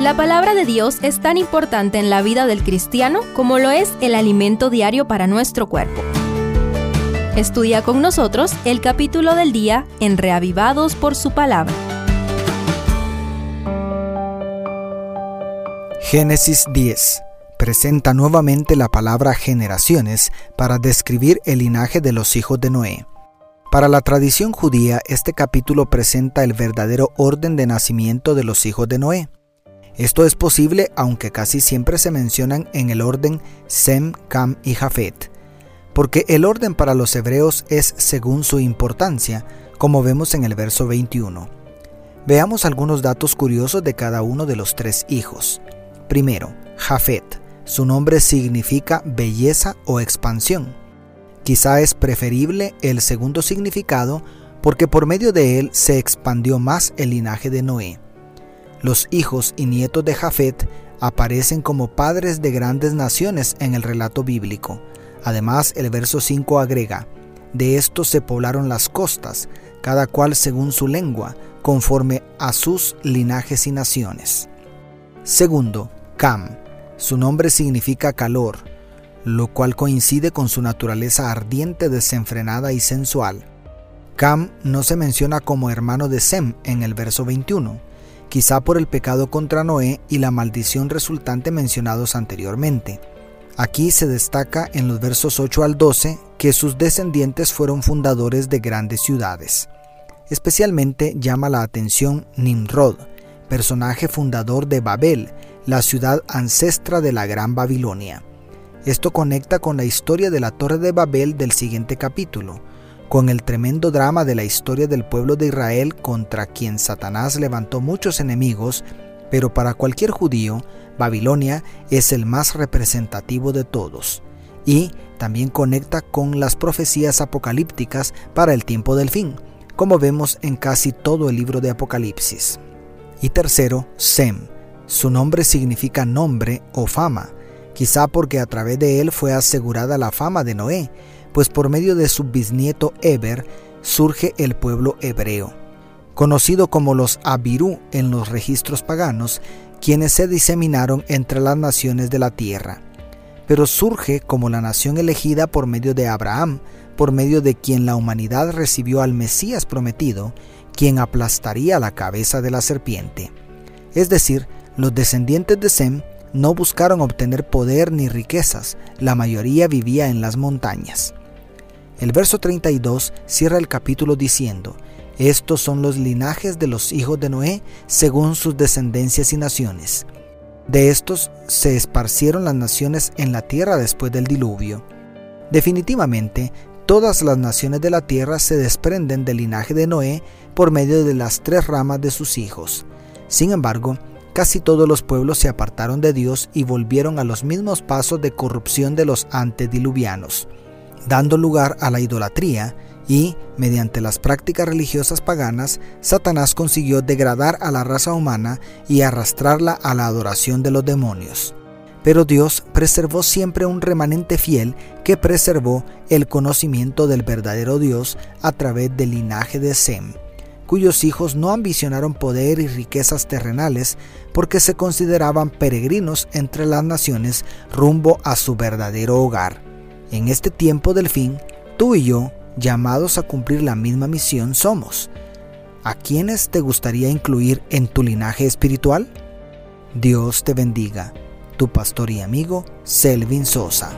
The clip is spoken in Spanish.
La palabra de Dios es tan importante en la vida del cristiano como lo es el alimento diario para nuestro cuerpo. Estudia con nosotros el capítulo del día en Reavivados por su palabra. Génesis 10 presenta nuevamente la palabra generaciones para describir el linaje de los hijos de Noé. Para la tradición judía, este capítulo presenta el verdadero orden de nacimiento de los hijos de Noé. Esto es posible aunque casi siempre se mencionan en el orden Sem, Cam y Jafet, porque el orden para los hebreos es según su importancia, como vemos en el verso 21. Veamos algunos datos curiosos de cada uno de los tres hijos. Primero, Jafet. Su nombre significa belleza o expansión. Quizá es preferible el segundo significado porque por medio de él se expandió más el linaje de Noé. Los hijos y nietos de Jafet aparecen como padres de grandes naciones en el relato bíblico. Además, el verso 5 agrega, de estos se poblaron las costas, cada cual según su lengua, conforme a sus linajes y naciones. Segundo, Cam. Su nombre significa calor, lo cual coincide con su naturaleza ardiente, desenfrenada y sensual. Cam no se menciona como hermano de Sem en el verso 21 quizá por el pecado contra Noé y la maldición resultante mencionados anteriormente. Aquí se destaca en los versos 8 al 12 que sus descendientes fueron fundadores de grandes ciudades. Especialmente llama la atención Nimrod, personaje fundador de Babel, la ciudad ancestra de la Gran Babilonia. Esto conecta con la historia de la Torre de Babel del siguiente capítulo, con el tremendo drama de la historia del pueblo de Israel contra quien Satanás levantó muchos enemigos, pero para cualquier judío, Babilonia es el más representativo de todos. Y también conecta con las profecías apocalípticas para el tiempo del fin, como vemos en casi todo el libro de Apocalipsis. Y tercero, Sem. Su nombre significa nombre o fama, quizá porque a través de él fue asegurada la fama de Noé, pues por medio de su bisnieto Eber surge el pueblo hebreo, conocido como los Abirú en los registros paganos, quienes se diseminaron entre las naciones de la tierra. Pero surge como la nación elegida por medio de Abraham, por medio de quien la humanidad recibió al Mesías prometido, quien aplastaría la cabeza de la serpiente. Es decir, los descendientes de Sem no buscaron obtener poder ni riquezas, la mayoría vivía en las montañas. El verso 32 cierra el capítulo diciendo, Estos son los linajes de los hijos de Noé según sus descendencias y naciones. De estos se esparcieron las naciones en la tierra después del diluvio. Definitivamente, todas las naciones de la tierra se desprenden del linaje de Noé por medio de las tres ramas de sus hijos. Sin embargo, casi todos los pueblos se apartaron de Dios y volvieron a los mismos pasos de corrupción de los antediluvianos dando lugar a la idolatría y, mediante las prácticas religiosas paganas, Satanás consiguió degradar a la raza humana y arrastrarla a la adoración de los demonios. Pero Dios preservó siempre un remanente fiel que preservó el conocimiento del verdadero Dios a través del linaje de Sem, cuyos hijos no ambicionaron poder y riquezas terrenales porque se consideraban peregrinos entre las naciones rumbo a su verdadero hogar. En este tiempo del fin, tú y yo, llamados a cumplir la misma misión, somos. ¿A quiénes te gustaría incluir en tu linaje espiritual? Dios te bendiga. Tu pastor y amigo, Selvin Sosa.